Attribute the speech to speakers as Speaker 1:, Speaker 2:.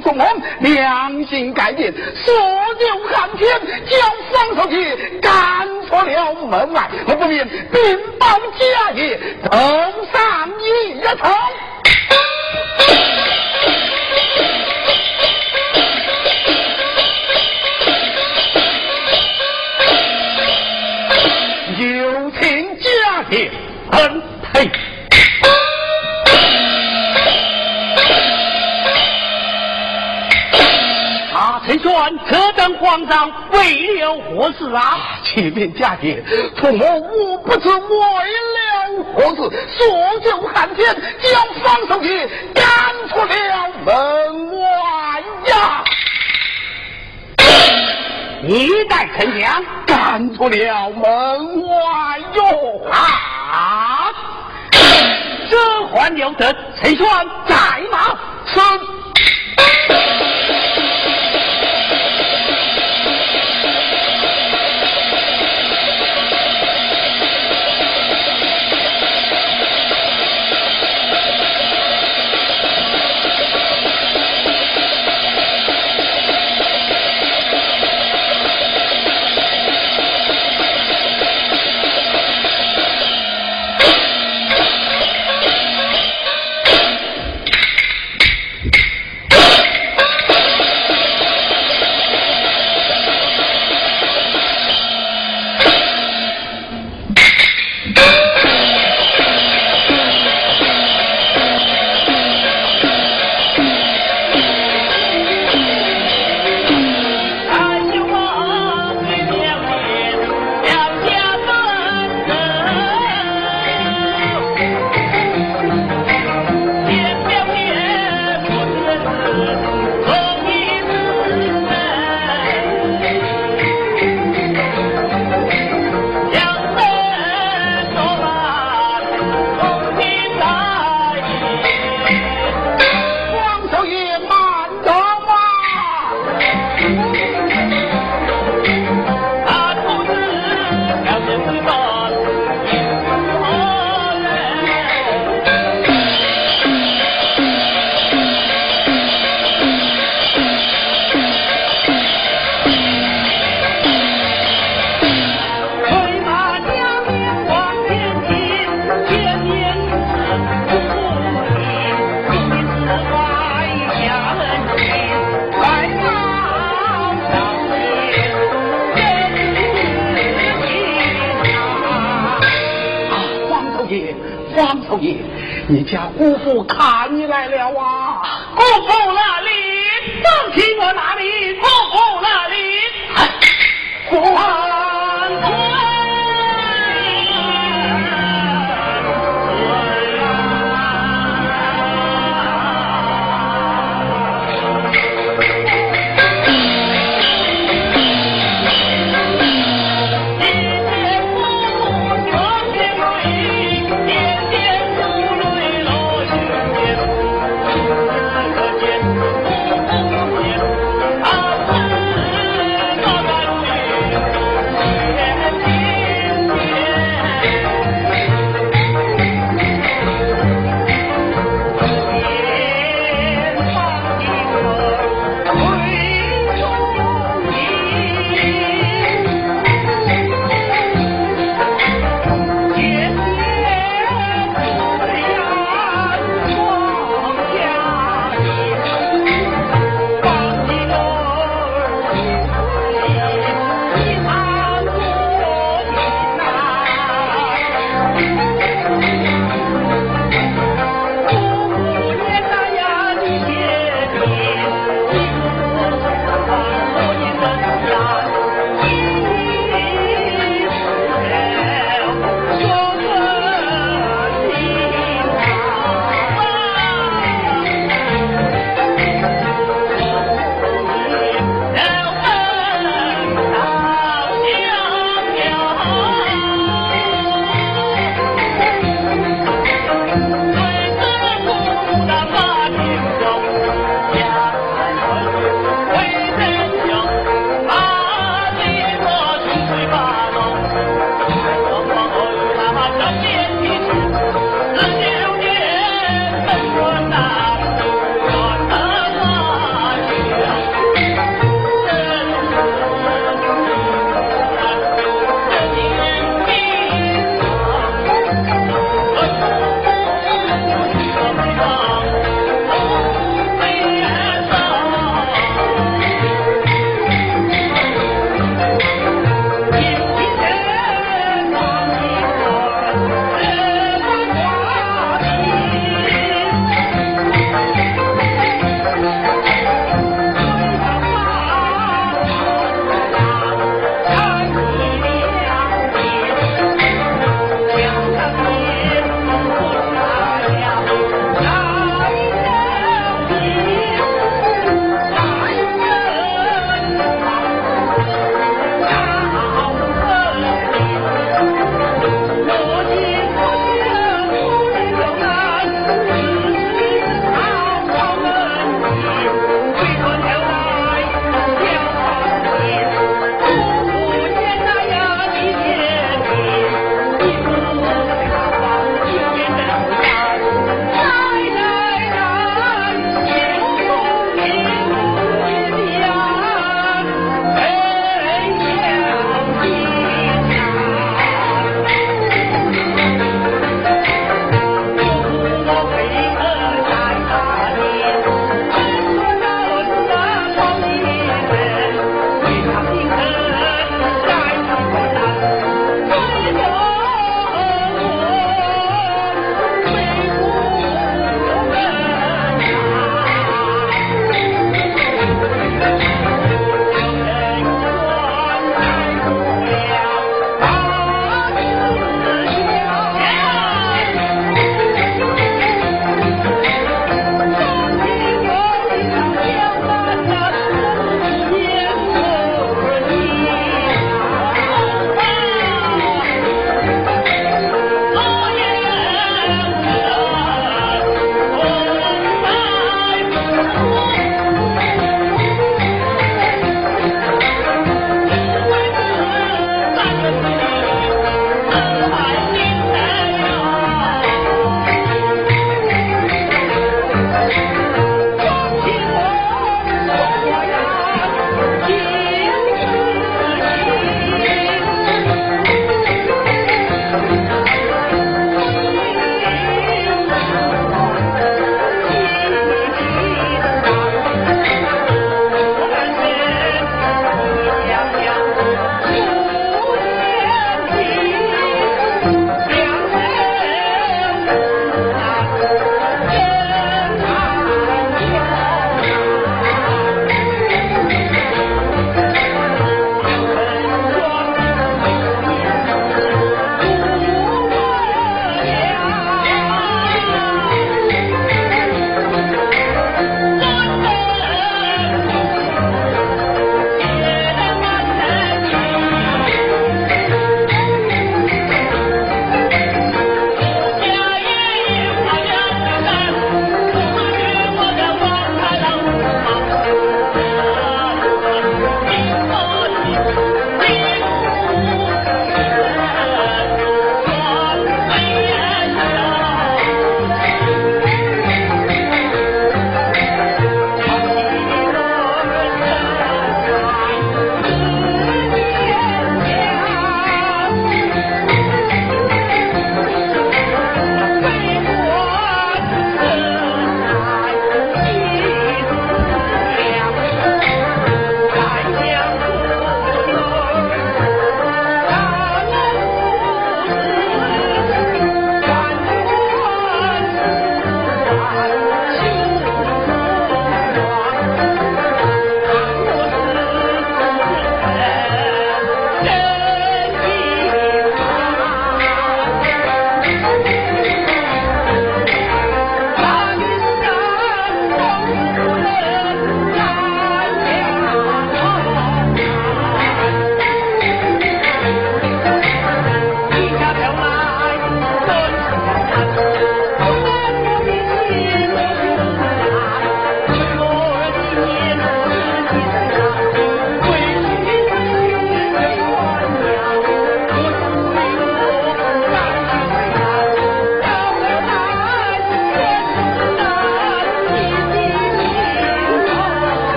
Speaker 1: 王做梦，良心改变，所有寒天将方少杰赶出了门外，我不免禀报家业，头上一层。有请家业，恩佩。
Speaker 2: 陈轩，这等慌张，为了何事啊？
Speaker 1: 启禀家姐，父母我不知为了何事，所救汉天将方守义赶出了门外呀！
Speaker 2: 一代丞相
Speaker 1: 赶出了门外哟
Speaker 2: 啊！这还了得？陈轩在吗？
Speaker 1: 是。
Speaker 2: 我卡 Thank you.